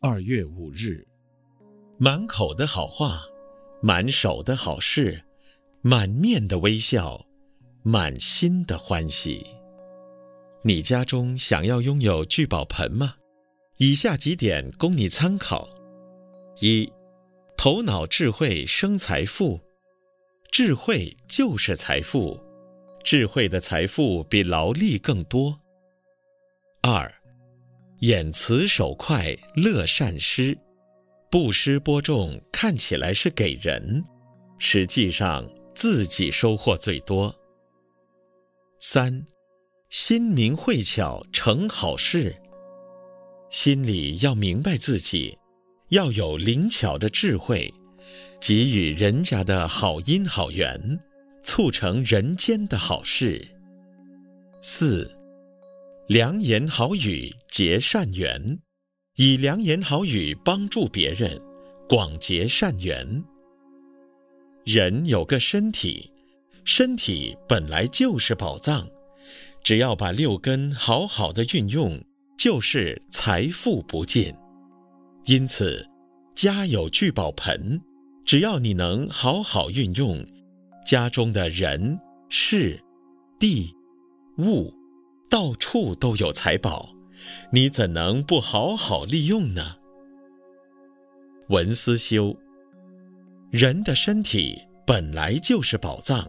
二月五日，满口的好话，满手的好事，满面的微笑，满心的欢喜。你家中想要拥有聚宝盆吗？以下几点供你参考：一、头脑智慧生财富，智慧就是财富，智慧的财富比劳力更多。眼慈手快乐善施，布施播种看起来是给人，实际上自己收获最多。三，心明慧巧成好事，心里要明白自己，要有灵巧的智慧，给予人家的好因好缘，促成人间的好事。四。良言好语结善缘，以良言好语帮助别人，广结善缘。人有个身体，身体本来就是宝藏，只要把六根好好的运用，就是财富不尽。因此，家有聚宝盆，只要你能好好运用，家中的人、事、地、物。到处都有财宝，你怎能不好好利用呢？文思修，人的身体本来就是宝藏，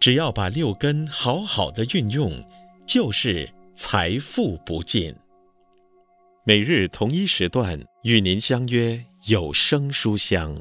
只要把六根好好的运用，就是财富不尽。每日同一时段与您相约有声书香。